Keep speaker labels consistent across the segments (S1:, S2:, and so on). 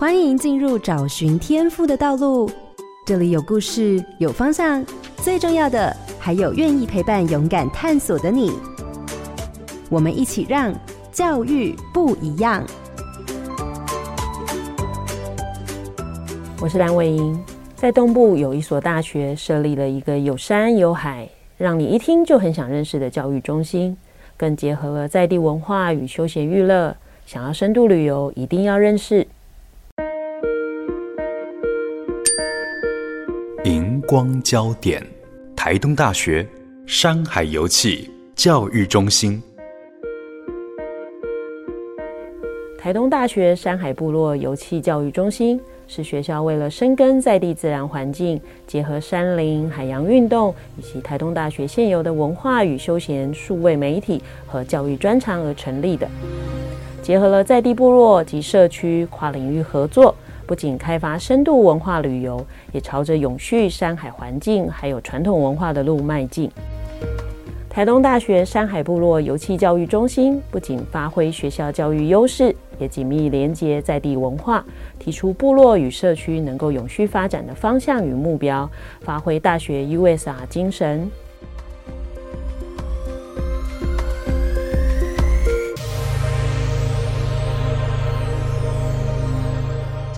S1: 欢迎进入找寻天赋的道路。这里有故事，有方向，最重要的还有愿意陪伴、勇敢探索的你。我们一起让教育不一样。
S2: 我是蓝伟英，在东部有一所大学设立了一个有山有海，让你一听就很想认识的教育中心，更结合了在地文化与休闲娱乐。想要深度旅游，一定要认
S3: 识光焦点，台东大学山海游憩教育中心。
S2: 台东大学山海部落游憩教育中心是学校为了深耕在地自然环境，结合山林、海洋运动以及台东大学现有的文化与休闲、数位媒体和教育专长而成立的。结合了在地部落及社区跨领域合作，不仅开发深度文化旅游，也朝着永续山海环境还有传统文化的路迈进。台东大学山海部落游憩教育中心不仅发挥学校教育优势，也紧密连接在地文化，提出部落与社区能够永续发展的方向与目标，发挥大学 USR 精神。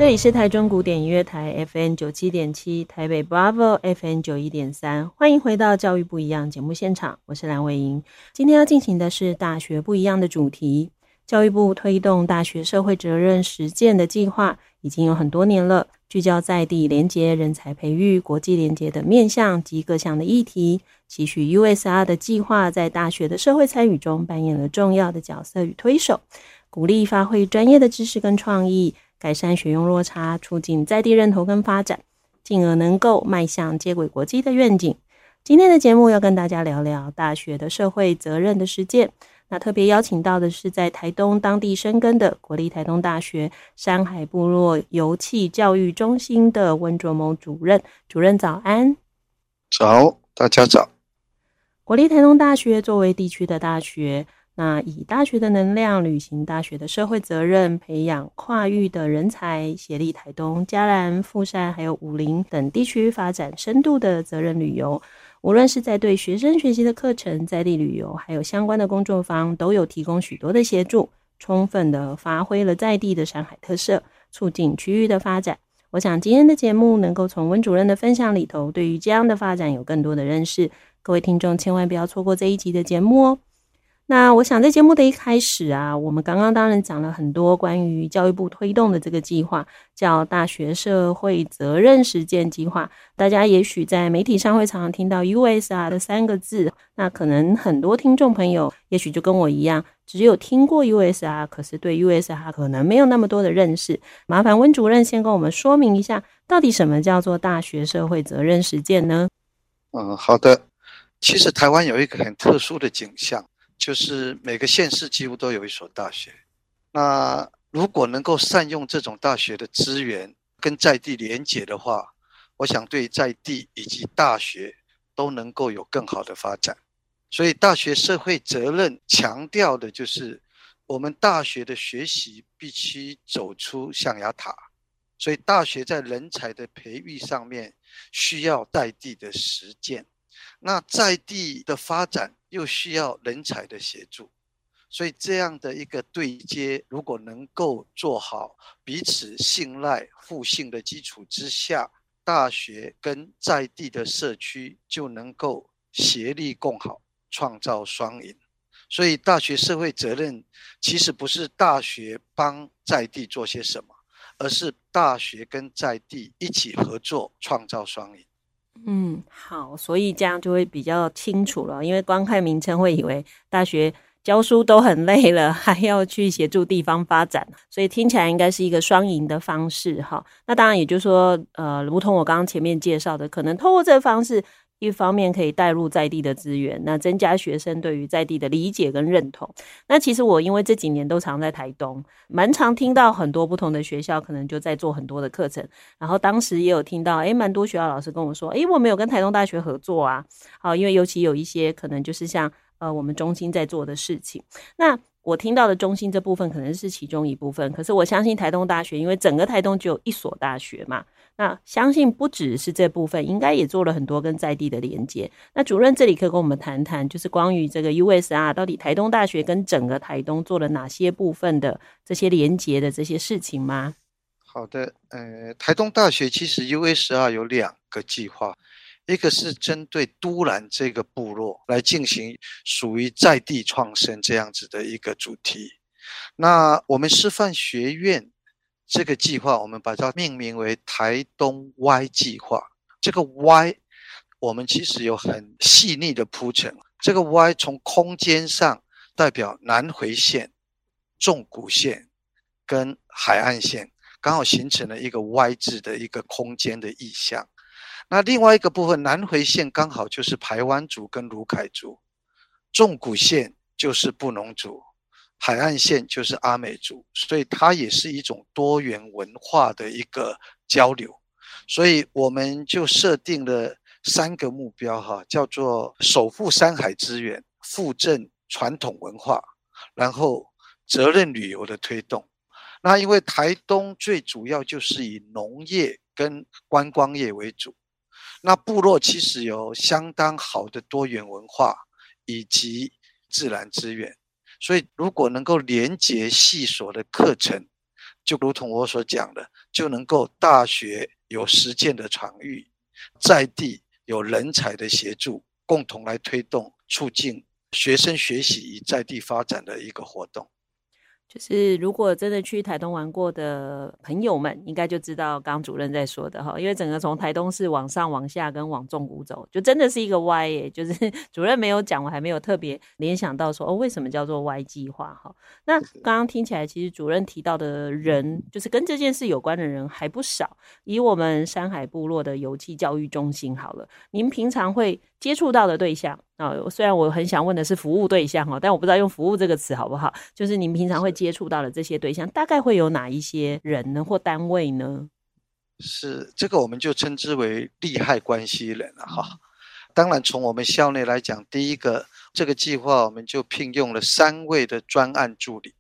S2: 这里是台中古典音乐台 FN 九七点七，台北 Bravo FN 九一点三，欢迎回到教育不一样节目现场，我是蓝伟莹。今天要进行的是大学不一样的主题。教育部推动大学社会责任实践的计划已经有很多年了，聚焦在地连结人才培育、国际连结的面向及各项的议题，期许 USR 的计划在大学的社会参与中扮演了重要的角色与推手，鼓励发挥专业的知识跟创意。改善学用落差，促进在地认同跟发展，进而能够迈向接轨国际的愿景。今天的节目要跟大家聊聊大学的社会责任的实践。那特别邀请到的是在台东当地生根的国立台东大学山海部落油气教育中心的温卓谋主任。主任早安。
S4: 早，大家早。
S2: 国立台东大学作为地区的大学。那以大学的能量，履行大学的社会责任，培养跨域的人才，协力台东、嘉兰、富山还有武陵等地区发展深度的责任旅游。无论是在对学生学习的课程、在地旅游，还有相关的工作坊，都有提供许多的协助，充分的发挥了在地的山海特色，促进区域的发展。我想今天的节目能够从温主任的分享里头，对于这样的发展有更多的认识。各位听众千万不要错过这一集的节目哦。那我想在节目的一开始啊，我们刚刚当然讲了很多关于教育部推动的这个计划，叫大学社会责任实践计划。大家也许在媒体上会常常听到 USR 的三个字，那可能很多听众朋友也许就跟我一样，只有听过 USR，可是对 USR 可能没有那么多的认识。麻烦温主任先跟我们说明一下，到底什么叫做大学社会责任实践呢？
S4: 嗯，好的。其实台湾有一个很特殊的景象。就是每个县市几乎都有一所大学，那如果能够善用这种大学的资源跟在地连结的话，我想对在地以及大学都能够有更好的发展。所以大学社会责任强调的就是我们大学的学习必须走出象牙塔，所以大学在人才的培育上面需要在地的实践。那在地的发展又需要人才的协助，所以这样的一个对接，如果能够做好彼此信赖、互信的基础之下，大学跟在地的社区就能够协力共好，创造双赢。所以，大学社会责任其实不是大学帮在地做些什么，而是大学跟在地一起合作，创造双赢。
S2: 嗯，好，所以这样就会比较清楚了。因为光看名称会以为大学教书都很累了，还要去协助地方发展，所以听起来应该是一个双赢的方式哈。那当然也就是说，呃，如同我刚刚前面介绍的，可能透过这个方式。一方面可以带入在地的资源，那增加学生对于在地的理解跟认同。那其实我因为这几年都常在台东，蛮常听到很多不同的学校可能就在做很多的课程。然后当时也有听到，诶，蛮多学校老师跟我说，诶，我们有跟台东大学合作啊。好，因为尤其有一些可能就是像呃我们中心在做的事情。那我听到的中心这部分可能是其中一部分，可是我相信台东大学，因为整个台东只有一所大学嘛，那相信不只是这部分，应该也做了很多跟在地的连接。那主任这里可以跟我们谈谈，就是关于这个 USR 到底台东大学跟整个台东做了哪些部分的这些连接的这些事情吗？
S4: 好的，呃，台东大学其实 USR 有两个计划。一个是针对都兰这个部落来进行属于在地创生这样子的一个主题。那我们师范学院这个计划，我们把它命名为台东 Y 计划。这个 Y，我们其实有很细腻的铺陈。这个 Y 从空间上代表南回线、纵谷线跟海岸线，刚好形成了一个 Y 字的一个空间的意象。那另外一个部分，南回线刚好就是排湾族跟鲁凯族，纵谷线就是布农族，海岸线就是阿美族，所以它也是一种多元文化的一个交流。所以我们就设定了三个目标，哈，叫做守护山海资源、复振传统文化，然后责任旅游的推动。那因为台东最主要就是以农业跟观光业为主。那部落其实有相当好的多元文化以及自然资源，所以如果能够连结系所的课程，就如同我所讲的，就能够大学有实践的场域，在地有人才的协助，共同来推动促进学生学习与在地发展的一个活动。
S2: 就是如果真的去台东玩过的朋友们，应该就知道刚主任在说的哈，因为整个从台东市往上、往下跟往纵谷走，就真的是一个 Y 耶。就是 主任没有讲，我还没有特别联想到说哦，为什么叫做 Y 计划哈？那刚刚听起来，其实主任提到的人，就是跟这件事有关的人还不少。以我们山海部落的游憩教育中心好了，您平常会接触到的对象。啊，虽然我很想问的是服务对象哈，但我不知道用服务这个词好不好。就是您平常会接触到的这些对象，大概会有哪一些人呢，或单位呢？
S4: 是这个，我们就称之为利害关系人了哈。当然，从我们校内来讲，第一个这个计划，我们就聘用了三位的专案助理。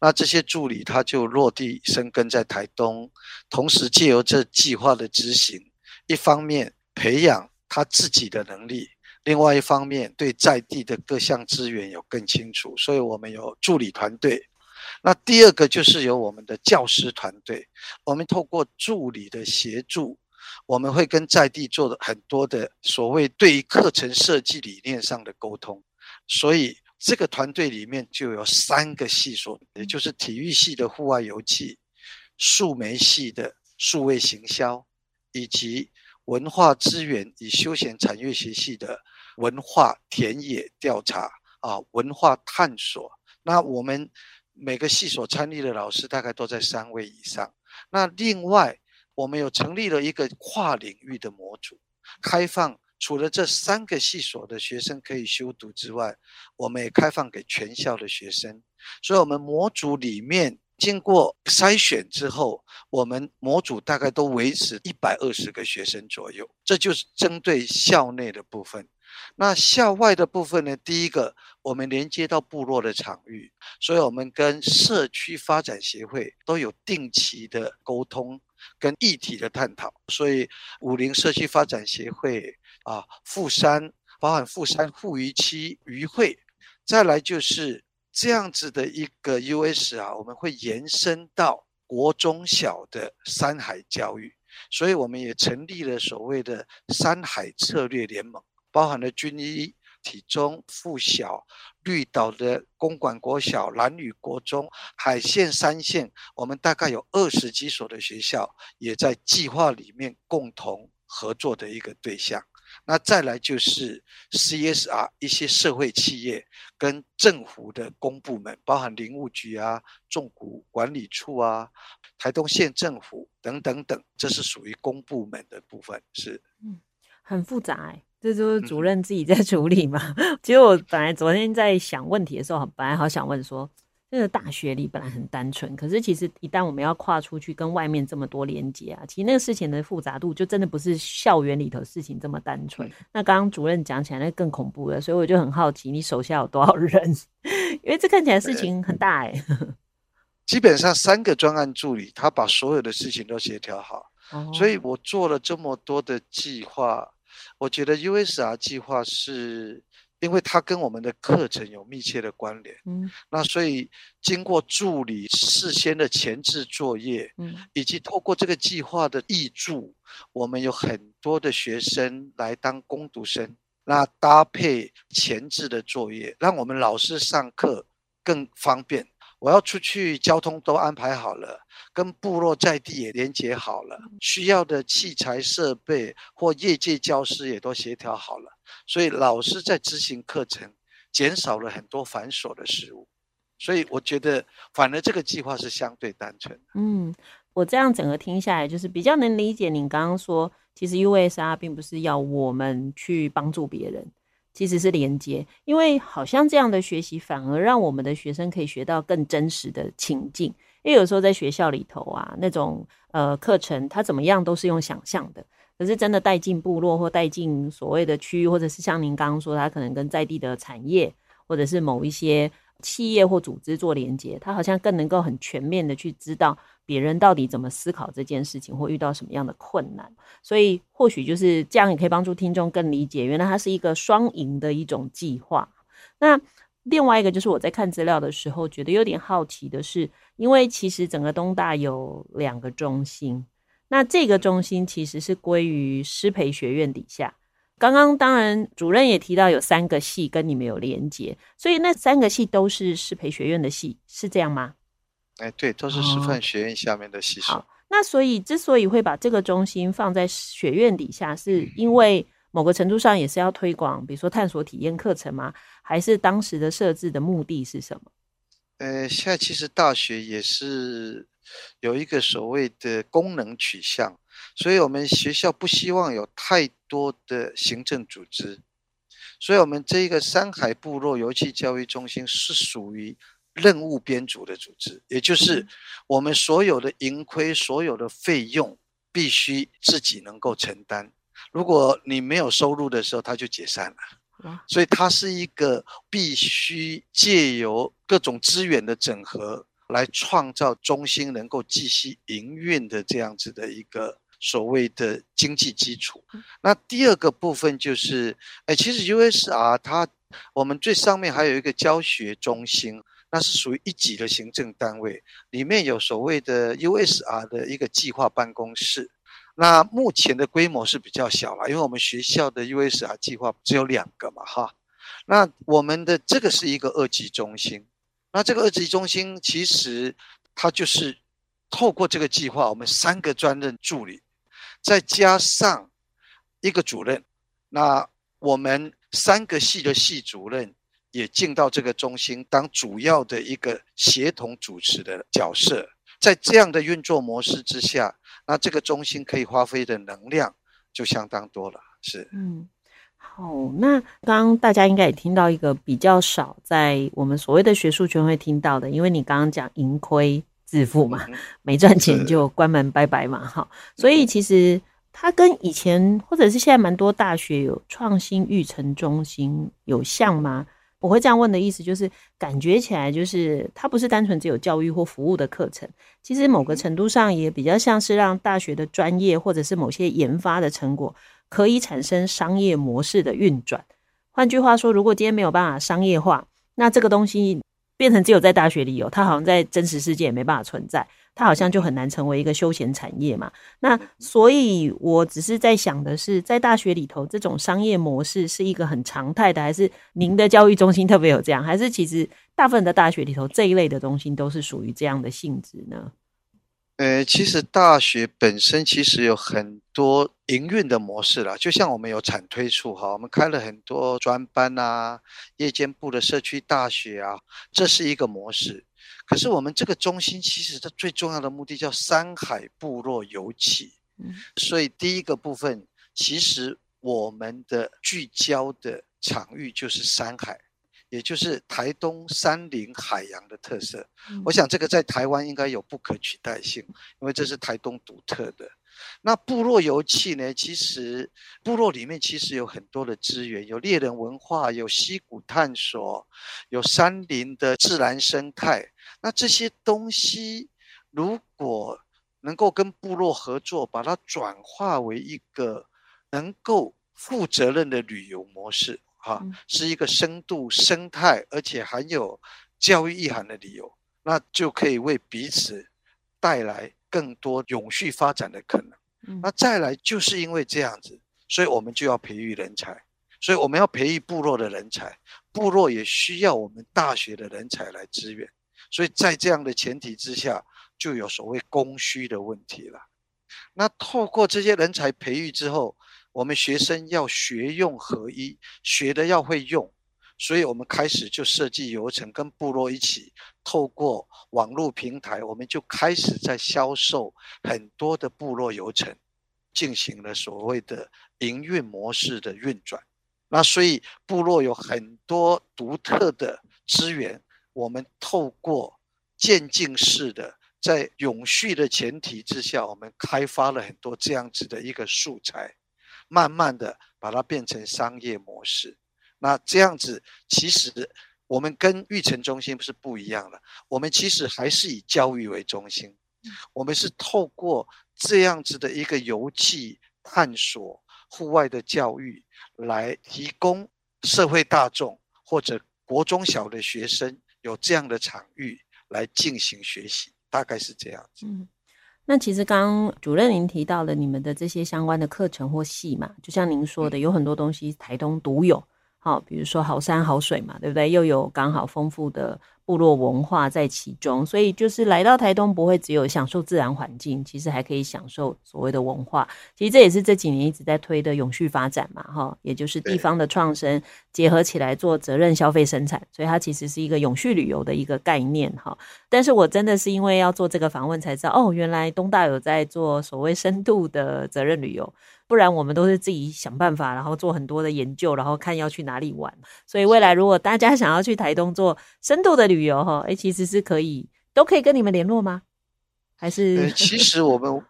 S4: 那这些助理他就落地生根在台东，同时借由这计划的执行，一方面培养他自己的能力。另外一方面，对在地的各项资源有更清楚，所以我们有助理团队。那第二个就是有我们的教师团队，我们透过助理的协助，我们会跟在地做的很多的所谓对于课程设计理念上的沟通。所以这个团队里面就有三个系所，也就是体育系的户外游憩、数媒系的数位行销，以及文化资源与休闲产业学系的。文化田野调查啊，文化探索。那我们每个系所参与的老师大概都在三位以上。那另外，我们有成立了一个跨领域的模组，开放除了这三个系所的学生可以修读之外，我们也开放给全校的学生。所以，我们模组里面经过筛选之后，我们模组大概都维持一百二十个学生左右。这就是针对校内的部分。那校外的部分呢？第一个，我们连接到部落的场域，所以我们跟社区发展协会都有定期的沟通跟议题的探讨。所以武陵社区发展协会啊，富山包含富山护渔区渔会，再来就是这样子的一个 US 啊，我们会延伸到国中小的山海教育，所以我们也成立了所谓的山海策略联盟。包含了军医、体中、附小、绿岛的公馆国小、蓝屿国中、海线三线，我们大概有二十几所的学校也在计划里面共同合作的一个对象。那再来就是 CSR 一些社会企业跟政府的公部门，包含林务局啊、重谷管理处啊、台东县政府等等等，这是属于公部门的部分。是，
S2: 嗯，很复杂哎。这就是主任自己在处理嘛？其实我本来昨天在想问题的时候，本来好想问说，这个大学里本来很单纯，可是其实一旦我们要跨出去跟外面这么多连接啊，其实那个事情的复杂度就真的不是校园里头事情这么单纯。嗯、那刚刚主任讲起来，那更恐怖了，所以我就很好奇，你手下有多少人？因为这看起来事情很大哎、欸。
S4: 基本上三个专案助理，他把所有的事情都协调好，哦、所以我做了这么多的计划，我觉得 USR 计划是。因为它跟我们的课程有密切的关联，嗯，那所以经过助理事先的前置作业，嗯，以及透过这个计划的译助，我们有很多的学生来当工读生，那搭配前置的作业，让我们老师上课更方便。我要出去，交通都安排好了，跟部落在地也连接好了，需要的器材设备或业界教师也都协调好了，所以老师在执行课程，减少了很多繁琐的事务，所以我觉得反而这个计划是相对单纯的。
S2: 嗯，我这样整个听下来，就是比较能理解您刚刚说，其实 USR 并不是要我们去帮助别人。其实是连接，因为好像这样的学习反而让我们的学生可以学到更真实的情境。因为有时候在学校里头啊，那种呃课程，它怎么样都是用想象的，可是真的带进部落或带进所谓的区域，或者是像您刚刚说，它可能跟在地的产业或者是某一些企业或组织做连接，它好像更能够很全面的去知道。别人到底怎么思考这件事情，或遇到什么样的困难？所以或许就是这样，也可以帮助听众更理解，原来它是一个双赢的一种计划。那另外一个就是我在看资料的时候，觉得有点好奇的是，因为其实整个东大有两个中心，那这个中心其实是归于师培学院底下。刚刚当然主任也提到有三个系跟你们有连接，所以那三个系都是师培学院的系，是这样吗？
S4: 哎，对，都是师范学院下面的系所。
S2: 好，那所以之所以会把这个中心放在学院底下，是因为某个程度上也是要推广，比如说探索体验课程吗？还是当时的设置的目的是什么？
S4: 呃，现在其实大学也是有一个所谓的功能取向，所以我们学校不希望有太多的行政组织，所以我们这一个山海部落游憩教育中心是属于。任务编组的组织，也就是我们所有的盈亏、所有的费用必须自己能够承担。如果你没有收入的时候，它就解散了。所以它是一个必须借由各种资源的整合，来创造中心能够继续营运的这样子的一个所谓的经济基础。那第二个部分就是，哎，其实 USR 它我们最上面还有一个教学中心。那是属于一级的行政单位，里面有所谓的 USR 的一个计划办公室。那目前的规模是比较小了，因为我们学校的 USR 计划只有两个嘛，哈。那我们的这个是一个二级中心。那这个二级中心其实它就是透过这个计划，我们三个专任助理，再加上一个主任，那我们三个系的系主任。也进到这个中心当主要的一个协同主持的角色，在这样的运作模式之下，那这个中心可以发挥的能量就相当多了。是，嗯，
S2: 好，那刚刚大家应该也听到一个比较少在我们所谓的学术圈会听到的，因为你刚刚讲盈亏自负嘛，嗯、没赚钱就关门拜拜嘛，哈，所以其实它跟以前或者是现在蛮多大学有创新育成中心有像吗？我会这样问的意思就是，感觉起来就是它不是单纯只有教育或服务的课程，其实某个程度上也比较像是让大学的专业或者是某些研发的成果可以产生商业模式的运转。换句话说，如果今天没有办法商业化，那这个东西变成只有在大学里有，它好像在真实世界也没办法存在。它好像就很难成为一个休闲产业嘛。那所以，我只是在想的是，在大学里头，这种商业模式是一个很常态的，还是您的教育中心特别有这样，还是其实大部分的大学里头这一类的中心都是属于这样的性质呢？
S4: 呃，其实大学本身其实有很多营运的模式啦，就像我们有产推处哈，我们开了很多专班啊，夜间部的社区大学啊，这是一个模式。可是我们这个中心其实它最重要的目的叫山海部落游憩，所以第一个部分其实我们的聚焦的场域就是山海，也就是台东山林海洋的特色。
S2: 嗯、
S4: 我想这个在台湾应该有不可取代性，因为这是台东独特的。那部落游憩呢？其实部落里面其实有很多的资源，有猎人文化，有溪谷探索，有山林的自然生态。那这些东西如果能够跟部落合作，把它转化为一个能够负责任的旅游模式，哈、啊，是一个深度生态而且含有教育意涵的理由，那就可以为彼此带来更多永续发展的可能。那再来就是因为这样子，所以我们就要培育人才，所以我们要培育部落的人才，部落也需要我们大学的人才来支援。所以在这样的前提之下，就有所谓供需的问题了。那透过这些人才培育之后，我们学生要学用合一，学的要会用，所以我们开始就设计游程，跟部落一起透过网络平台，我们就开始在销售很多的部落游程，进行了所谓的营运模式的运转。那所以部落有很多独特的资源。我们透过渐进式的，在永续的前提之下，我们开发了很多这样子的一个素材，慢慢的把它变成商业模式。那这样子，其实我们跟育成中心是不一样的。我们其实还是以教育为中心，我们是透过这样子的一个游戏探索、户外的教育，来提供社会大众或者国中小的学生。有这样的场域来进行学习，大概是这样子。
S2: 嗯，那其实刚刚主任您提到了你们的这些相关的课程或系嘛，就像您说的，有很多东西台东独有，好，比如说好山好水嘛，对不对？又有刚好丰富的。部落文化在其中，所以就是来到台东不会只有享受自然环境，其实还可以享受所谓的文化。其实这也是这几年一直在推的永续发展嘛，哈，也就是地方的创生结合起来做责任消费生产，所以它其实是一个永续旅游的一个概念哈。但是我真的是因为要做这个访问才知道，哦，原来东大有在做所谓深度的责任旅游。不然我们都是自己想办法，然后做很多的研究，然后看要去哪里玩。所以未来如果大家想要去台东做深度的旅游，哈，哎，其实是可以，都可以跟你们联络吗？还是？
S4: 其实我们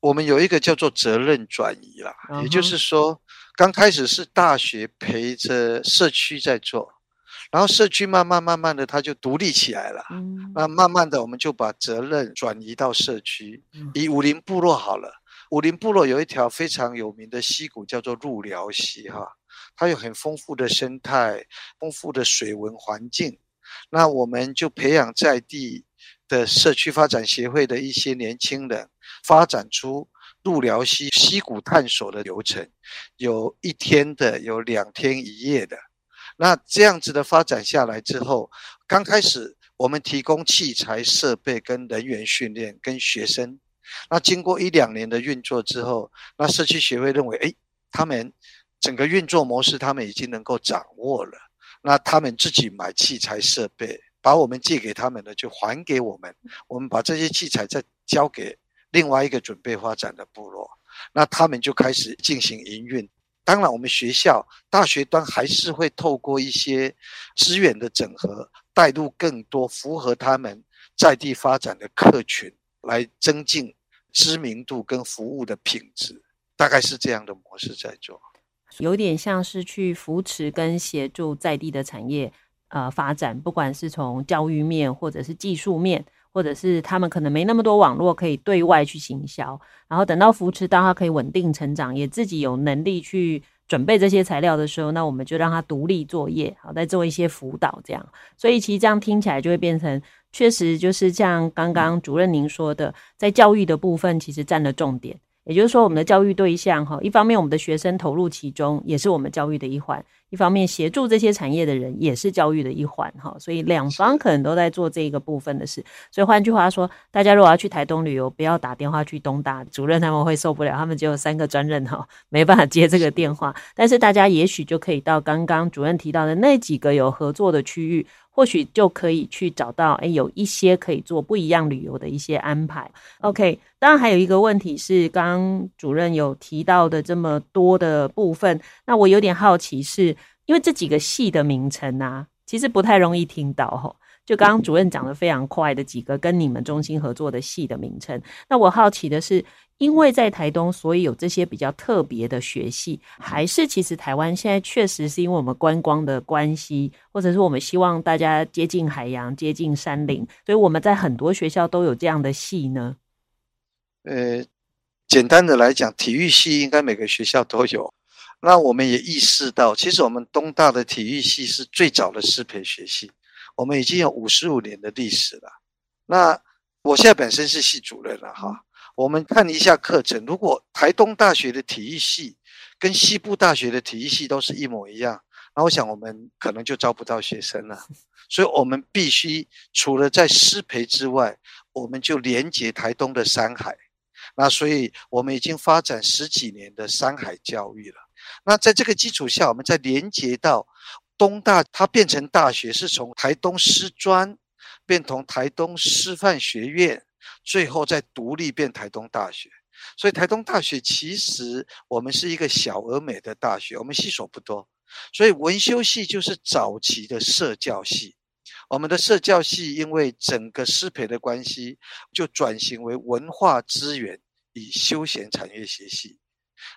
S4: 我们有一个叫做责任转移啦，也就是说，刚开始是大学陪着社区在做，然后社区慢慢慢慢的它就独立起来了。嗯，那慢慢的我们就把责任转移到社区，以武林部落好了。武陵部落有一条非常有名的溪谷，叫做鹿寮溪，哈，它有很丰富的生态、丰富的水文环境。那我们就培养在地的社区发展协会的一些年轻人，发展出鹿寮溪溪谷探索的流程，有一天的，有两天一夜的。那这样子的发展下来之后，刚开始我们提供器材设备跟人员训练，跟学生。那经过一两年的运作之后，那社区协会认为，哎，他们整个运作模式他们已经能够掌握了。那他们自己买器材设备，把我们借给他们的就还给我们，我们把这些器材再交给另外一个准备发展的部落，那他们就开始进行营运。当然，我们学校大学端还是会透过一些资源的整合，带入更多符合他们在地发展的客群，来增进。知名度跟服务的品质，大概是这样的模式在做，
S2: 有点像是去扶持跟协助在地的产业呃发展，不管是从教育面，或者是技术面，或者是他们可能没那么多网络可以对外去行销，然后等到扶持到他可以稳定成长，也自己有能力去准备这些材料的时候，那我们就让他独立作业，好，再做一些辅导这样，所以其实这样听起来就会变成。确实，就是像刚刚主任您说的，在教育的部分，其实占了重点。也就是说，我们的教育对象，哈，一方面我们的学生投入其中，也是我们教育的一环；一方面协助这些产业的人，也是教育的一环，哈。所以两方可能都在做这个部分的事。所以换句话说，大家如果要去台东旅游，不要打电话去东大主任，他们会受不了，他们只有三个专任，哈，没办法接这个电话。但是大家也许就可以到刚刚主任提到的那几个有合作的区域。或许就可以去找到，哎，有一些可以做不一样旅游的一些安排。OK，当然还有一个问题是，刚主任有提到的这么多的部分，那我有点好奇是，因为这几个系的名称啊，其实不太容易听到哈。就刚刚主任讲的非常快的几个跟你们中心合作的系的名称，那我好奇的是，因为在台东，所以有这些比较特别的学系，还是其实台湾现在确实是因为我们观光的关系，或者是我们希望大家接近海洋、接近山林，所以我们在很多学校都有这样的系呢？
S4: 呃，简单的来讲，体育系应该每个学校都有。那我们也意识到，其实我们东大的体育系是最早的适培学系。我们已经有五十五年的历史了。那我现在本身是系主任了哈。我们看一下课程，如果台东大学的体育系跟西部大学的体育系都是一模一样，那我想我们可能就招不到学生了。所以我们必须除了在师培之外，我们就连接台东的山海。那所以我们已经发展十几年的山海教育了。那在这个基础下，我们再连接到。东大它变成大学，是从台东师专变成台东师范学院，最后再独立变台东大学。所以台东大学其实我们是一个小而美的大学，我们系所不多，所以文修系就是早期的社教系。我们的社教系因为整个师培的关系，就转型为文化资源与休闲产业学系。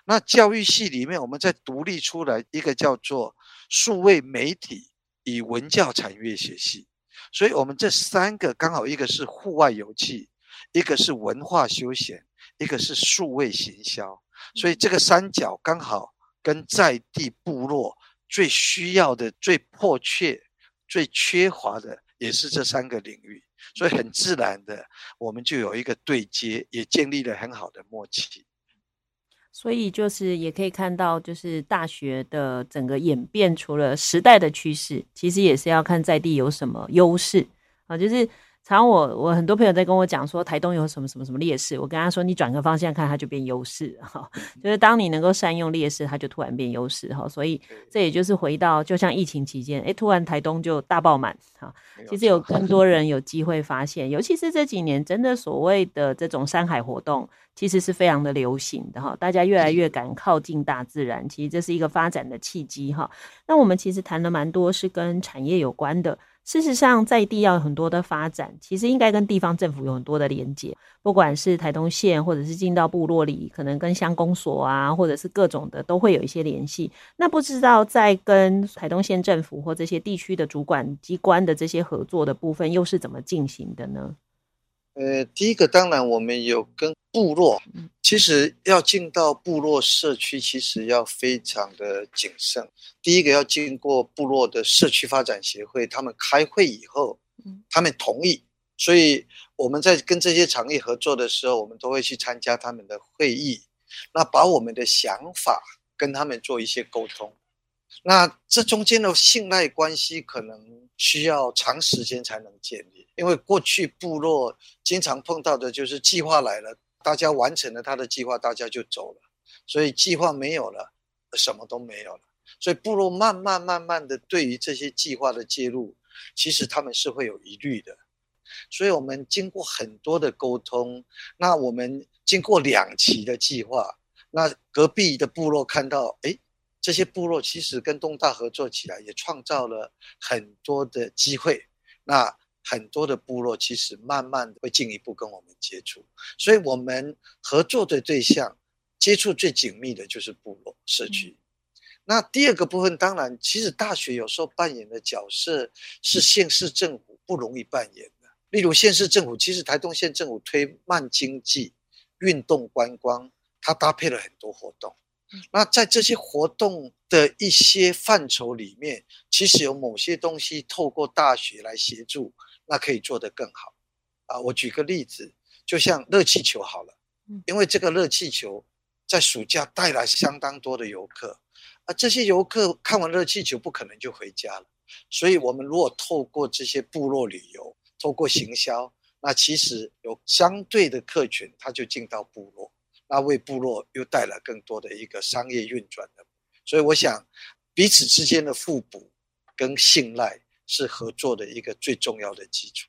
S4: 那教育系里面，我们再独立出来一个叫做。数位媒体与文教产业学系，所以我们这三个刚好一个是户外游憩，一个是文化休闲，一个是数位行销，所以这个三角刚好跟在地部落最需要的、最迫切、最缺乏的，也是这三个领域，所以很自然的，我们就有一个对接，也建立了很好的默契。
S2: 所以就是也可以看到，就是大学的整个演变，除了时代的趋势，其实也是要看在地有什么优势啊，就是。常我我很多朋友在跟我讲说台东有什么什么什么劣势，我跟他说，你转个方向看，它就变优势哈。就是当你能够善用劣势，它就突然变优势哈。所以这也就是回到，就像疫情期间，诶，突然台东就大爆满哈。其实有更多人有机会发现，尤其是这几年，真的所谓的这种山海活动，其实是非常的流行的哈。大家越来越敢靠近大自然，其实这是一个发展的契机哈。那我们其实谈了蛮多是跟产业有关的。事实上，在地要有很多的发展，其实应该跟地方政府有很多的连接，不管是台东县，或者是进到部落里，可能跟乡公所啊，或者是各种的，都会有一些联系。那不知道在跟台东县政府或这些地区的主管机关的这些合作的部分，又是怎么进行的呢？
S4: 呃，第一个当然我们有跟部落，其实要进到部落社区，其实要非常的谨慎。第一个要经过部落的社区发展协会，他们开会以后，他们同意，所以我们在跟这些产业合作的时候，我们都会去参加他们的会议，那把我们的想法跟他们做一些沟通。那这中间的信赖关系可能需要长时间才能建立。因为过去部落经常碰到的就是计划来了，大家完成了他的计划，大家就走了，所以计划没有了，什么都没有了。所以部落慢慢慢慢的对于这些计划的介入，其实他们是会有疑虑的。所以我们经过很多的沟通，那我们经过两期的计划，那隔壁的部落看到，哎，这些部落其实跟东大合作起来，也创造了很多的机会。那很多的部落其实慢慢的会进一步跟我们接触，所以我们合作的对象接触最紧密的就是部落社区。那第二个部分，当然，其实大学有时候扮演的角色是县市政府不容易扮演的。例如县市政府，其实台东县政府推慢经济、运动观光，它搭配了很多活动。那在这些活动的一些范畴里面，其实有某些东西透过大学来协助。那可以做得更好，啊，我举个例子，就像热气球好了，因为这个热气球在暑假带来相当多的游客，啊，这些游客看完热气球不可能就回家了，所以我们如果透过这些部落旅游，透过行销，那其实有相对的客群，他就进到部落，那为部落又带来更多的一个商业运转的，所以我想彼此之间的互补跟信赖。是合作的一个最重要的基础。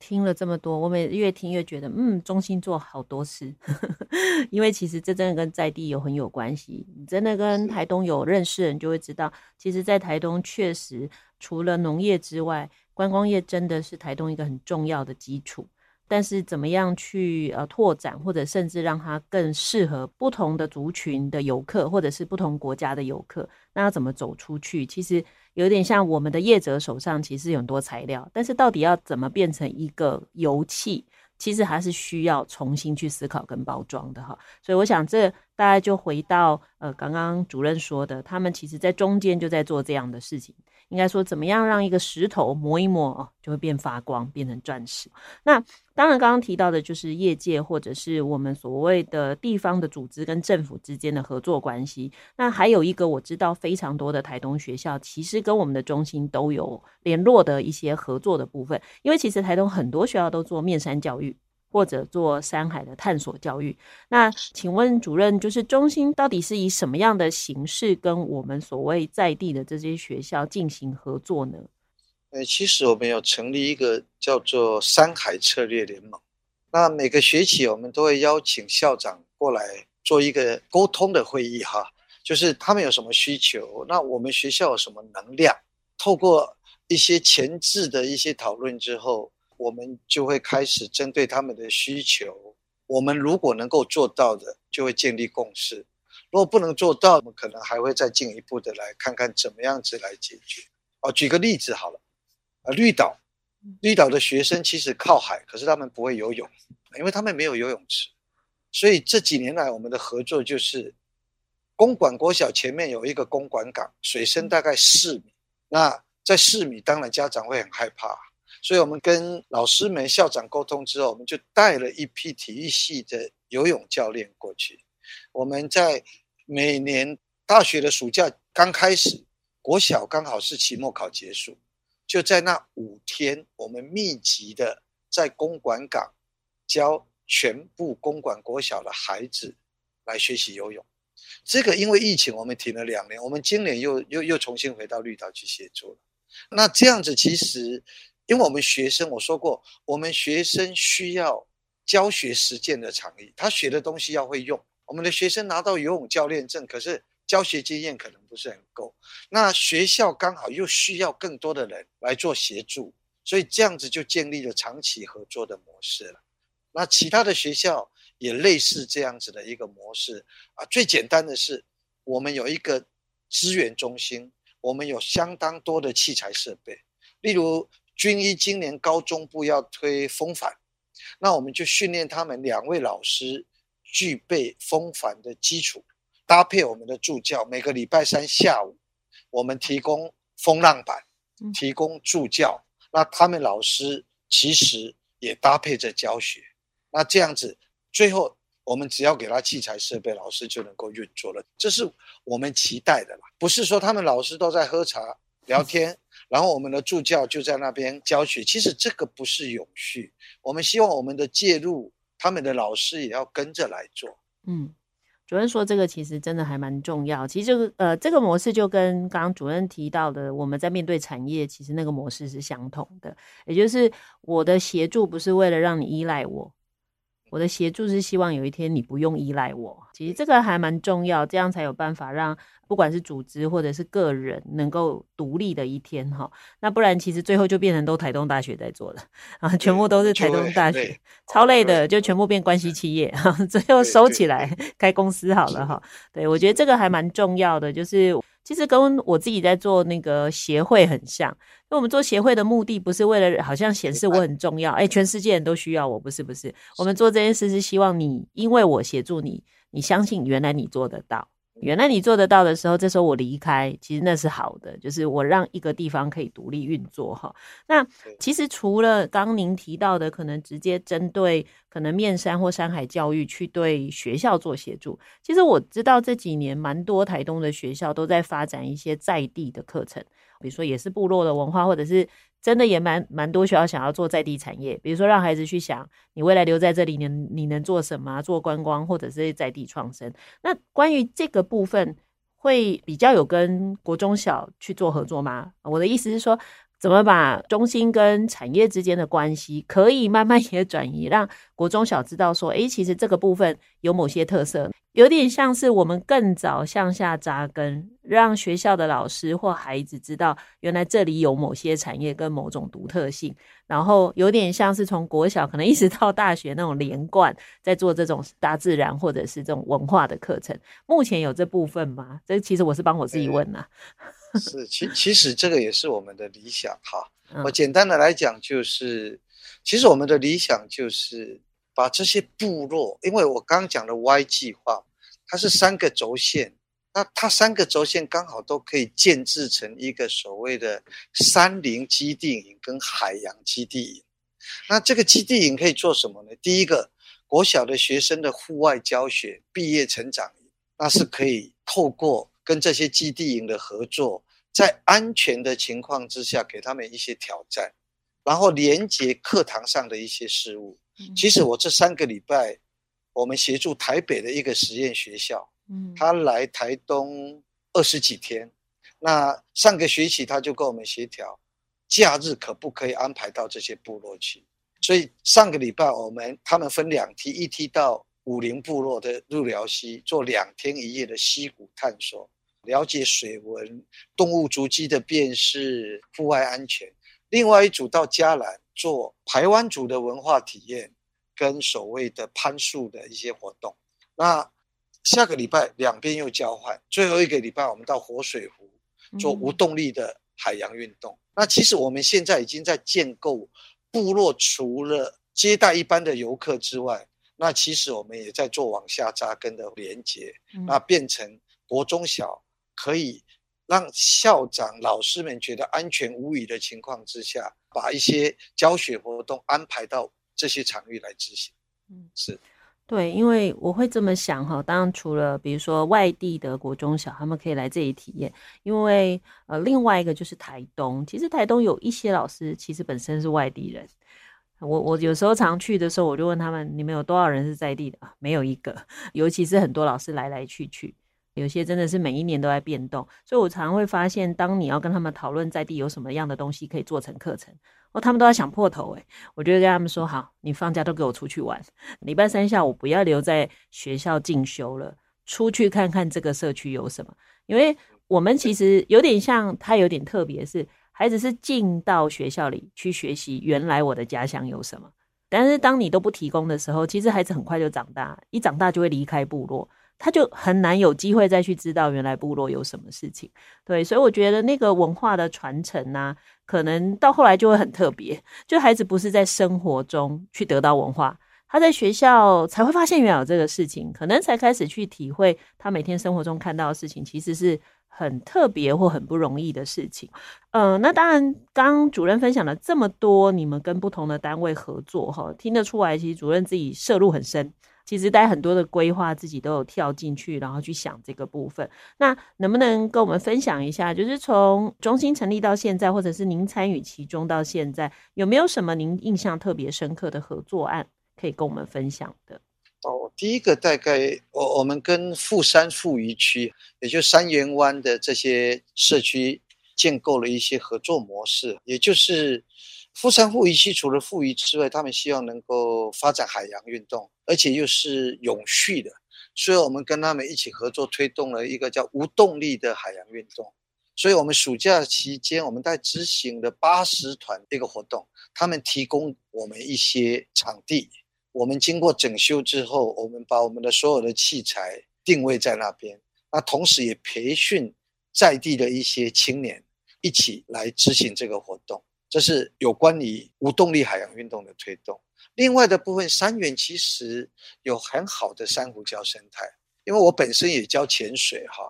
S2: 听了这么多，我们越听越觉得，嗯，中心做好多事，因为其实这真的跟在地有很有关系。你真的跟台东有认识的人就会知道，其实，在台东确实除了农业之外，观光业真的是台东一个很重要的基础。但是怎么样去呃拓展，或者甚至让它更适合不同的族群的游客，或者是不同国家的游客，那要怎么走出去？其实有点像我们的业者手上其实有很多材料，但是到底要怎么变成一个游憩？其实还是需要重新去思考跟包装的哈，所以我想这大概就回到呃刚刚主任说的，他们其实在中间就在做这样的事情，应该说怎么样让一个石头磨一磨，就会变发光，变成钻石。那当然刚刚提到的就是业界或者是我们所谓的地方的组织跟政府之间的合作关系。那还有一个我知道非常多的台东学校，其实跟我们的中心都有联络的一些合作的部分，因为其实台东很多学校都做面山教育。或者做山海的探索教育，那请问主任，就是中心到底是以什么样的形式跟我们所谓在地的这些学校进行合作呢？
S4: 呃，其实我们有成立一个叫做山海策略联盟，那每个学期我们都会邀请校长过来做一个沟通的会议哈，就是他们有什么需求，那我们学校有什么能量，透过一些前置的一些讨论之后。我们就会开始针对他们的需求，我们如果能够做到的，就会建立共识；如果不能做到，我们可能还会再进一步的来看看怎么样子来解决。哦，举个例子好了，啊，绿岛，绿岛的学生其实靠海，可是他们不会游泳，因为他们没有游泳池。所以这几年来，我们的合作就是，公馆国小前面有一个公馆港，水深大概四米，那在四米，当然家长会很害怕。所以我们跟老师们、校长沟通之后，我们就带了一批体育系的游泳教练过去。我们在每年大学的暑假刚开始，国小刚好是期末考结束，就在那五天，我们密集的在公馆港教全部公馆国小的孩子来学习游泳。这个因为疫情，我们停了两年，我们今年又又又重新回到绿岛去协助了。那这样子其实。因为我们学生，我说过，我们学生需要教学实践的场域，他学的东西要会用。我们的学生拿到游泳教练证，可是教学经验可能不是很够。那学校刚好又需要更多的人来做协助，所以这样子就建立了长期合作的模式了。那其他的学校也类似这样子的一个模式啊。最简单的是，我们有一个资源中心，我们有相当多的器材设备，例如。军医今年高中部要推风帆，那我们就训练他们两位老师具备风帆的基础，搭配我们的助教。每个礼拜三下午，我们提供风浪板，提供助教。那他们老师其实也搭配着教学。那这样子，最后我们只要给他器材设备，老师就能够运作了。这是我们期待的啦，不是说他们老师都在喝茶聊天。然后我们的助教就在那边教学，其实这个不是永续。我们希望我们的介入，他们的老师也要跟着来做。
S2: 嗯，主任说这个其实真的还蛮重要。其实这个呃，这个模式就跟刚刚主任提到的，我们在面对产业，其实那个模式是相同的。也就是我的协助不是为了让你依赖我，我的协助是希望有一天你不用依赖我。其实这个还蛮重要，这样才有办法让。不管是组织或者是个人，能够独立的一天哈，那不然其实最后就变成都台东大学在做了啊，全部都是台东大学，超累的，就全部变关系企业哈，最后收起来开公司好了哈。对，我觉得这个还蛮重要的，就是其实跟我自己在做那个协会很像，那我们做协会的目的不是为了好像显示我很重要，哎，全世界人都需要我，不是不是，我们做这件事是希望你，因为我协助你，你相信原来你做得到。原来你做得到的时候，这时候我离开，其实那是好的，就是我让一个地方可以独立运作哈。那其实除了刚您提到的，可能直接针对可能面山或山海教育去对学校做协助，其实我知道这几年蛮多台东的学校都在发展一些在地的课程，比如说也是部落的文化，或者是。真的也蛮蛮多学校想要做在地产业，比如说让孩子去想，你未来留在这里，你你能做什么？做观光或者是在地创生。那关于这个部分，会比较有跟国中小去做合作吗？我的意思是说，怎么把中心跟产业之间的关系，可以慢慢 也转移，让国中小知道说，诶，其实这个部分有某些特色。有点像是我们更早向下扎根，让学校的老师或孩子知道，原来这里有某些产业跟某种独特性，然后有点像是从国小可能一直到大学那种连贯，在做这种大自然或者是这种文化的课程。目前有这部分吗？这其实我是帮我自己问呐、啊。
S4: 是，其其实这个也是我们的理想哈。我简单的来讲，就是其实我们的理想就是把这些部落，因为我刚刚讲的 Y 计划。它是三个轴线，那它三个轴线刚好都可以建制成一个所谓的山林基地营跟海洋基地营。那这个基地营可以做什么呢？第一个，国小的学生的户外教学、毕业成长营，那是可以透过跟这些基地营的合作，在安全的情况之下，给他们一些挑战，然后连接课堂上的一些事物。其实我这三个礼拜。我们协助台北的一个实验学校，嗯，他来台东二十几天，那上个学期他就跟我们协调，假日可不可以安排到这些部落去？所以上个礼拜我们他们分两梯，一梯到武陵部落的入寮溪做两天一夜的溪谷探索，了解水文、动物足迹的辨识、户外安全；另外一组到嘉兰做台湾族的文化体验。跟所谓的攀树的一些活动，那下个礼拜两边又交换，最后一个礼拜我们到活水湖做无动力的海洋运动。嗯、那其实我们现在已经在建构部落，除了接待一般的游客之外，那其实我们也在做往下扎根的连接，嗯、那变成国中小可以让校长老师们觉得安全无虞的情况之下，把一些教学活动安排到。这些场域来执行，嗯，是
S2: 对，因为我会这么想哈。当然，除了比如说外地的国中小，他们可以来这里体验，因为呃，另外一个就是台东。其实台东有一些老师其实本身是外地人，我我有时候常去的时候，我就问他们：你们有多少人是在地的啊？没有一个，尤其是很多老师来来去去。有些真的是每一年都在变动，所以我常常会发现，当你要跟他们讨论在地有什么样的东西可以做成课程，哦，他们都要想破头诶，我就跟他们说，好，你放假都给我出去玩，礼拜三下午不要留在学校进修了，出去看看这个社区有什么。因为我们其实有点像，他有点特别，是孩子是进到学校里去学习，原来我的家乡有什么。但是当你都不提供的时候，其实孩子很快就长大，一长大就会离开部落。他就很难有机会再去知道原来部落有什么事情，对，所以我觉得那个文化的传承啊，可能到后来就会很特别。就孩子不是在生活中去得到文化，他在学校才会发现原来有这个事情，可能才开始去体会他每天生活中看到的事情，其实是很特别或很不容易的事情。嗯、那当然，刚主任分享了这么多，你们跟不同的单位合作，哈，听得出来，其实主任自己涉入很深。其实带很多的规划，自己都有跳进去，然后去想这个部分。那能不能跟我们分享一下，就是从中心成立到现在，或者是您参与其中到现在，有没有什么您印象特别深刻的合作案可以跟我们分享的？
S4: 哦，第一个大概我我们跟富山富渔区，也就三元湾的这些社区建构了一些合作模式，也就是。富山富渔区除了富渔之外，他们希望能够发展海洋运动，而且又是永续的，所以我们跟他们一起合作，推动了一个叫无动力的海洋运动。所以，我们暑假期间，我们在执行的八十团这个活动，他们提供我们一些场地，我们经过整修之后，我们把我们的所有的器材定位在那边，那同时也培训在地的一些青年一起来执行这个活动。这是有关于无动力海洋运动的推动。另外的部分，三元其实有很好的珊瑚礁生态。因为我本身也教潜水哈，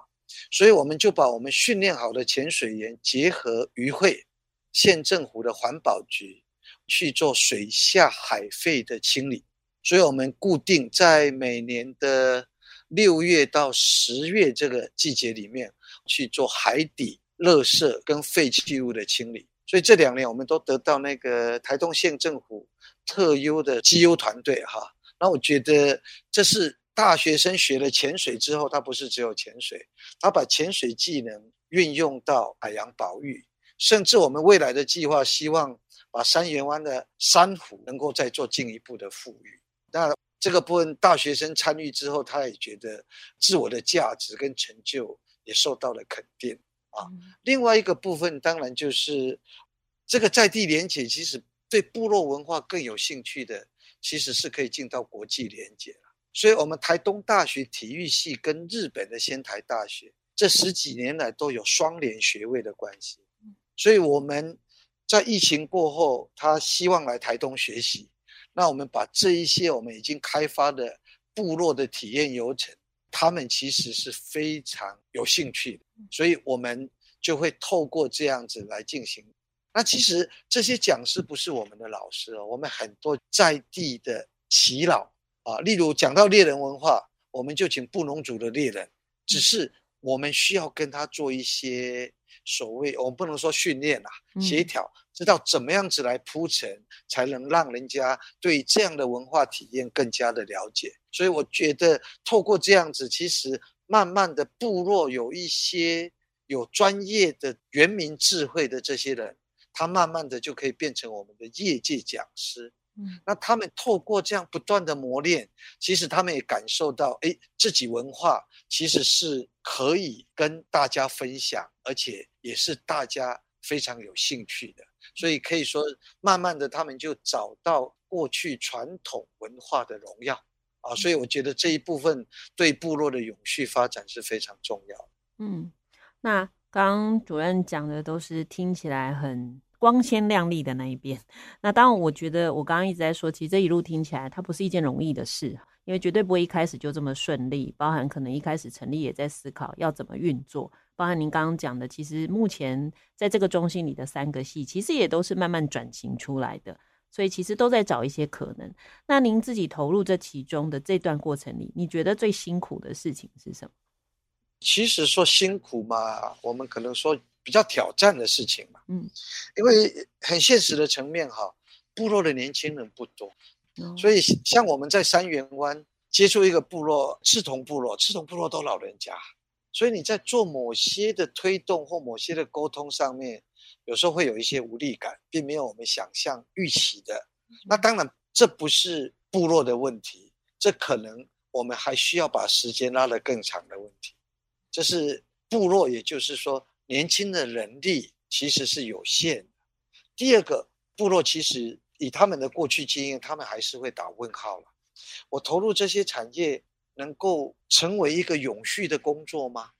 S4: 所以我们就把我们训练好的潜水员结合渔会、县政府的环保局去做水下海废的清理。所以我们固定在每年的六月到十月这个季节里面去做海底垃圾跟废弃物的清理。所以这两年我们都得到那个台东县政府特优的绩优团队哈。那我觉得这是大学生学了潜水之后，他不是只有潜水，他把潜水技能运用到海洋保育，甚至我们未来的计划希望把三元湾的珊瑚能够再做进一步的复育。那这个部分大学生参与之后，他也觉得自我的价值跟成就也受到了肯定啊。另外一个部分，当然就是这个在地连结，其实对部落文化更有兴趣的，其实是可以进到国际连结了。所以，我们台东大学体育系跟日本的仙台大学这十几年来都有双联学位的关系。所以我们在疫情过后，他希望来台东学习。那我们把这一些我们已经开发的部落的体验游程，他们其实是非常有兴趣的，所以我们就会透过这样子来进行。那其实这些讲师不是我们的老师哦，我们很多在地的耆老啊，例如讲到猎人文化，我们就请布农族的猎人，只是我们需要跟他做一些。所谓我们不能说训练啊，协调，知道怎么样子来铺陈，才能让人家对这样的文化体验更加的了解。所以我觉得透过这样子，其实慢慢的部落有一些有专业的原民智慧的这些人，他慢慢的就可以变成我们的业界讲师。嗯，那他们透过这样不断的磨练，其实他们也感受到，哎，自己文化其实是可以跟大家分享，而且也是大家非常有兴趣的。所以可以说，慢慢的他们就找到过去传统文化的荣耀啊。所以我觉得这一部分对部落的永续发展是非常重要。
S2: 嗯，那刚刚主任讲的都是听起来很。光鲜亮丽的那一边，那当然，我觉得我刚刚一直在说，其实这一路听起来，它不是一件容易的事，因为绝对不会一开始就这么顺利，包含可能一开始成立也在思考要怎么运作，包含您刚刚讲的，其实目前在这个中心里的三个系，其实也都是慢慢转型出来的，所以其实都在找一些可能。那您自己投入这其中的这段过程里，你觉得最辛苦的事情是什么？
S4: 其实说辛苦嘛，我们可能说。比较挑战的事情嘛，嗯，因为很现实的层面哈，部落的年轻人不多，所以像我们在三元湾接触一个部落，赤僮部落，赤僮部落都老人家，所以你在做某些的推动或某些的沟通上面，有时候会有一些无力感，并没有我们想象预期的。那当然，这不是部落的问题，这可能我们还需要把时间拉得更长的问题。这是部落，也就是说。年轻的人力其实是有限的。第二个，部落其实以他们的过去经验，他们还是会打问号了。我投入这些产业，能够成为一个永续的工作吗？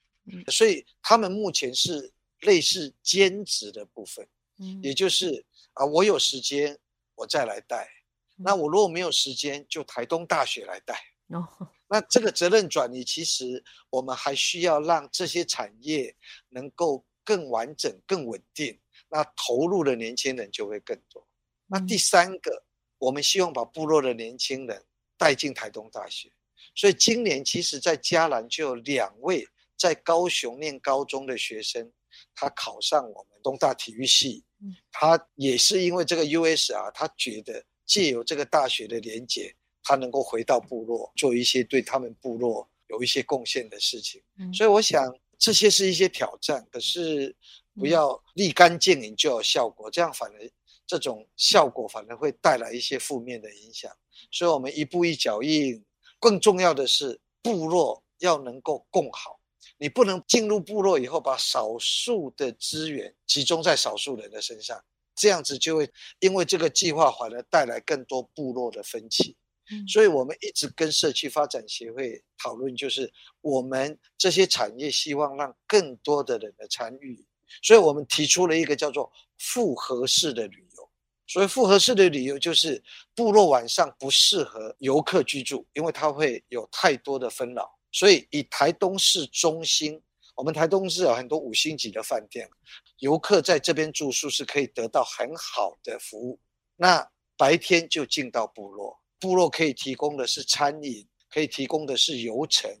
S4: 所以他们目前是类似兼职的部分，嗯也就是啊，我有时间我再来带，那我如果没有时间，就台东大学来带。哦那这个责任转移，其实我们还需要让这些产业能够更完整、更稳定，那投入的年轻人就会更多。那第三个，我们希望把部落的年轻人带进台东大学，所以今年其实，在嘉兰就有两位在高雄念高中的学生，他考上我们东大体育系，他也是因为这个 US 啊，他觉得借由这个大学的连结。他能够回到部落，做一些对他们部落有一些贡献的事情，嗯，所以我想这些是一些挑战，可是不要立竿见影就有效果，这样反而这种效果反而会带来一些负面的影响。所以，我们一步一脚印，更重要的是部落要能够共好，你不能进入部落以后把少数的资源集中在少数人的身上，这样子就会因为这个计划反而带来更多部落的分歧。所以，我们一直跟社区发展协会讨论，就是我们这些产业希望让更多的人的参与，所以我们提出了一个叫做复合式的旅游。所以，复合式的旅游就是部落晚上不适合游客居住，因为它会有太多的纷扰。所以，以台东市中心，我们台东市有很多五星级的饭店，游客在这边住宿是可以得到很好的服务。那白天就进到部落。部落可以提供的是餐饮，可以提供的是游程、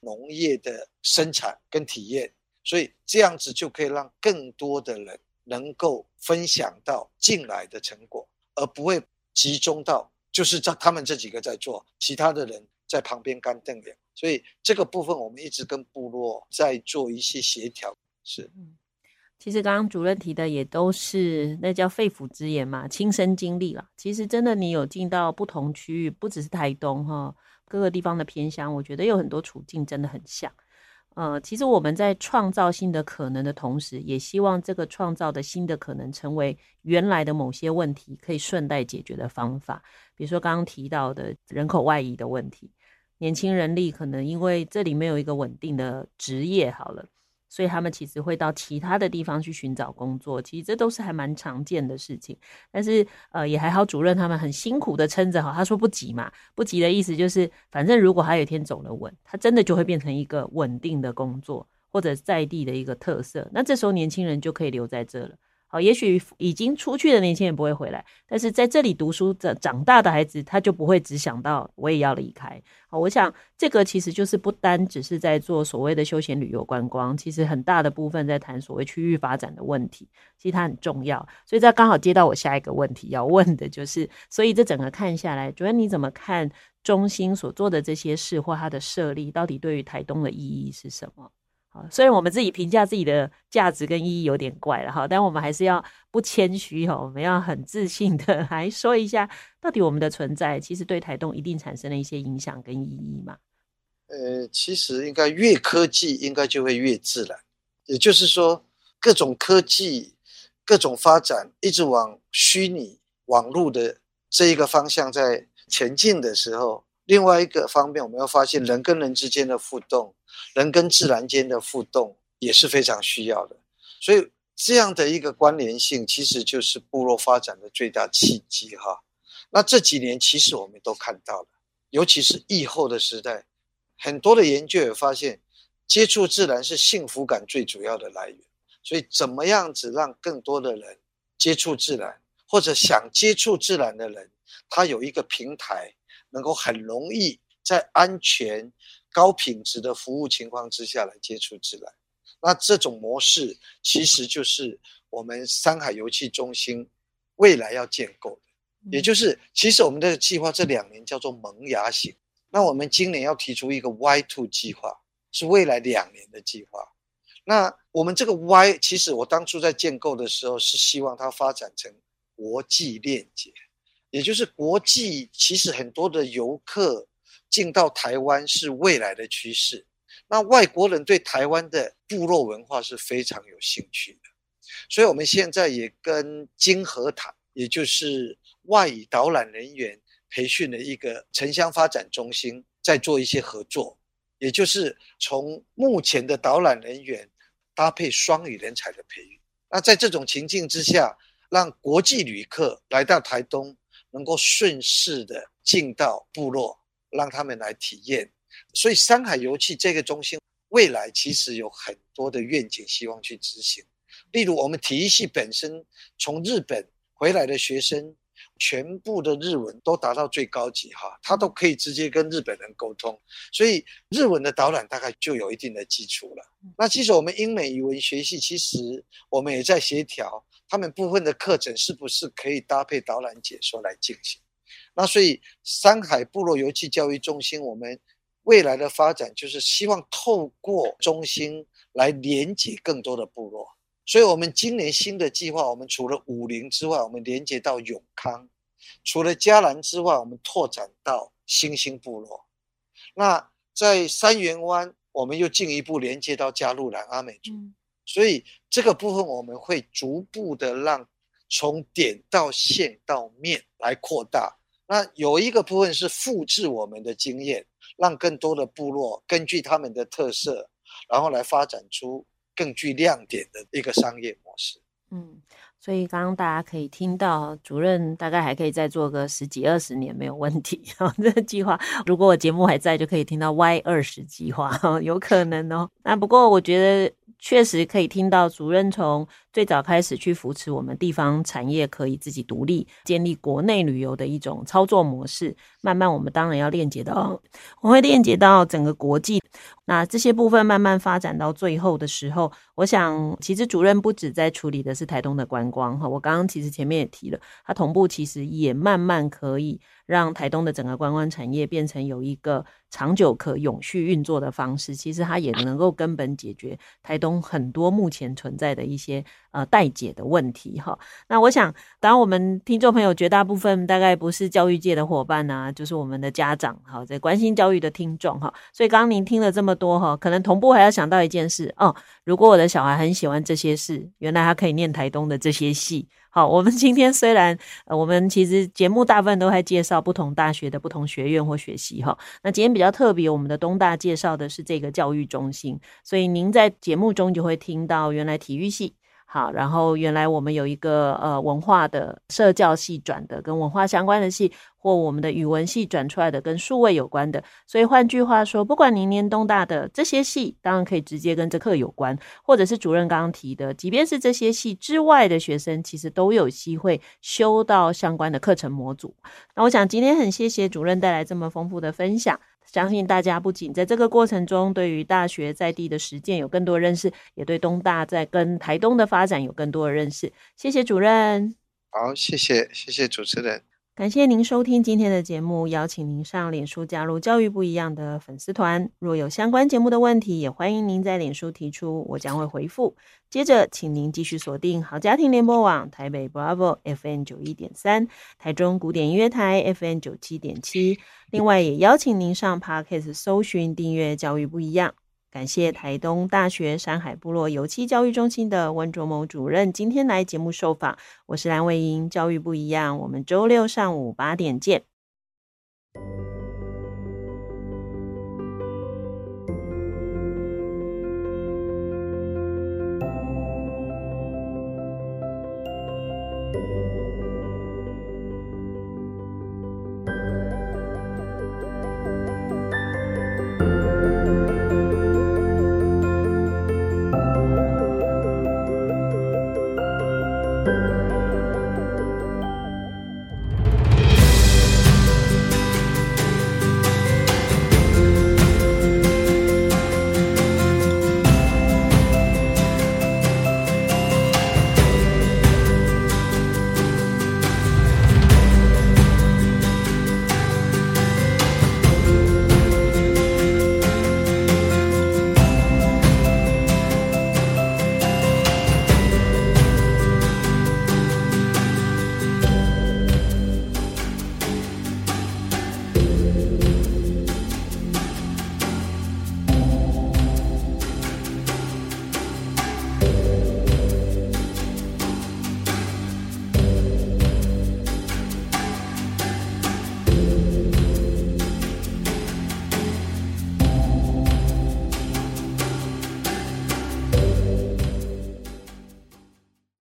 S4: 农业的生产跟体验，所以这样子就可以让更多的人能够分享到进来的成果，而不会集中到就是在他们这几个在做，其他的人在旁边干瞪眼。所以这个部分我们一直跟部落在做一些协调。是，
S2: 其实刚刚主任提的也都是那叫肺腑之言嘛，亲身经历了。其实真的，你有进到不同区域，不只是台东哈，各个地方的偏乡，我觉得有很多处境真的很像。呃，其实我们在创造新的可能的同时，也希望这个创造的新的可能成为原来的某些问题可以顺带解决的方法。比如说刚刚提到的人口外移的问题，年轻人力可能因为这里没有一个稳定的职业，好了。所以他们其实会到其他的地方去寻找工作，其实这都是还蛮常见的事情。但是呃也还好，主任他们很辛苦的撑着哈。他说不急嘛，不急的意思就是，反正如果他有一天走了稳，他真的就会变成一个稳定的工作或者在地的一个特色。那这时候年轻人就可以留在这了。好，也许已经出去的年轻人不会回来，但是在这里读书的长大的孩子，他就不会只想到我也要离开。好，我想这个其实就是不单只是在做所谓的休闲旅游观光，其实很大的部分在谈所谓区域发展的问题，其实它很重要。所以这刚好接到我下一个问题要问的就是，所以这整个看下来，主任你怎么看中心所做的这些事或它的设立，到底对于台东的意义是什么？虽然我们自己评价自己的价值跟意义有点怪了哈，但我们还是要不谦虚哈，我们要很自信的来说一下，到底我们的存在其实对台东一定产生了一些影响跟意义嘛？
S4: 呃，其实应该越科技应该就会越自然，也就是说，各种科技、各种发展一直往虚拟网络的这一个方向在前进的时候，另外一个方面，我们要发现人跟人之间的互动。人跟自然间的互动也是非常需要的，所以这样的一个关联性，其实就是部落发展的最大契机哈。那这几年其实我们都看到了，尤其是疫后的时代，很多的研究也发现，接触自然是幸福感最主要的来源。所以怎么样子让更多的人接触自然，或者想接触自然的人，他有一个平台，能够很容易在安全。高品质的服务情况之下来接触自然，那这种模式其实就是我们山海油气中心未来要建构的。也就是，其实我们的计划这两年叫做萌芽型，那我们今年要提出一个 Y two 计划，是未来两年的计划。那我们这个 Y，其实我当初在建构的时候是希望它发展成国际链接，也就是国际其实很多的游客。进到台湾是未来的趋势，那外国人对台湾的部落文化是非常有兴趣的，所以我们现在也跟金和堂，也就是外语导览人员培训的一个城乡发展中心，在做一些合作，也就是从目前的导览人员搭配双语人才的培育，那在这种情境之下，让国际旅客来到台东，能够顺势的进到部落。让他们来体验，所以山海游憩这个中心未来其实有很多的愿景，希望去执行。例如，我们体育系本身从日本回来的学生，全部的日文都达到最高级哈，他都可以直接跟日本人沟通，所以日文的导览大概就有一定的基础了。那其实我们英美语文学系其实我们也在协调，他们部分的课程是不是可以搭配导览解说来进行。那所以，山海部落游戏教育中心，我们未来的发展就是希望透过中心来连接更多的部落。所以，我们今年新的计划，我们除了武陵之外，我们连接到永康；除了嘉南之外，我们拓展到新兴部落。那在三元湾，我们又进一步连接到加路兰阿美族。所以，这个部分我们会逐步的让从点到线到面来扩大。那有一个部分是复制我们的经验，让更多的部落根据他们的特色，然后来发展出更具亮点的一个商业模式。
S2: 嗯，所以刚刚大家可以听到，主任大概还可以再做个十几二十年没有问题。这个计划，如果我节目还在，就可以听到 Y 二十计划，有可能哦。那不过我觉得确实可以听到主任从。最早开始去扶持我们地方产业可以自己独立建立国内旅游的一种操作模式，慢慢我们当然要链接到，我会链接到整个国际。那这些部分慢慢发展到最后的时候，我想其实主任不止在处理的是台东的观光哈，我刚刚其实前面也提了，他同步其实也慢慢可以让台东的整个观光产业变成有一个长久可永续运作的方式，其实它也能够根本解决台东很多目前存在的一些呃待解的问题哈。那我想，当然我们听众朋友绝大部分大概不是教育界的伙伴啊，就是我们的家长哈，在关心教育的听众哈。所以刚刚您听了这么多哈，可能同步还要想到一件事哦，如果我的小孩很喜欢这些事，原来他可以念台东的这些系。好，我们今天虽然，我们其实节目大部分都在介绍不同大学的不同学院或学系哈。那今天比较特别，我们的东大介绍的是这个教育中心，所以您在节目中就会听到原来体育系。好，然后原来我们有一个呃文化的社教系转的跟文化相关的系，或我们的语文系转出来的跟数位有关的。所以换句话说，不管您念东大的这些系，当然可以直接跟这课有关，或者是主任刚刚提的，即便是这些系之外的学生，其实都有机会修到相关的课程模组。那我想今天很谢谢主任带来这么丰富的分享。相信大家不仅在这个过程中对于大学在地的实践有更多认识，也对东大在跟台东的发展有更多的认识。谢谢主任。
S4: 好，谢谢，谢谢主持人。
S2: 感谢您收听今天的节目，邀请您上脸书加入教育不一样的粉丝团。若有相关节目的问题，也欢迎您在脸书提出，我将会回复。接着，请您继续锁定好家庭联播网台北 Bravo FM 九一点三，台中古典音乐台 FM 九七点七。另外，也邀请您上 Podcast 搜寻订阅教育不一样。感谢台东大学山海部落油漆教育中心的温卓谋主任今天来节目受访，我是蓝卫英，教育不一样，我们周六上午八点见。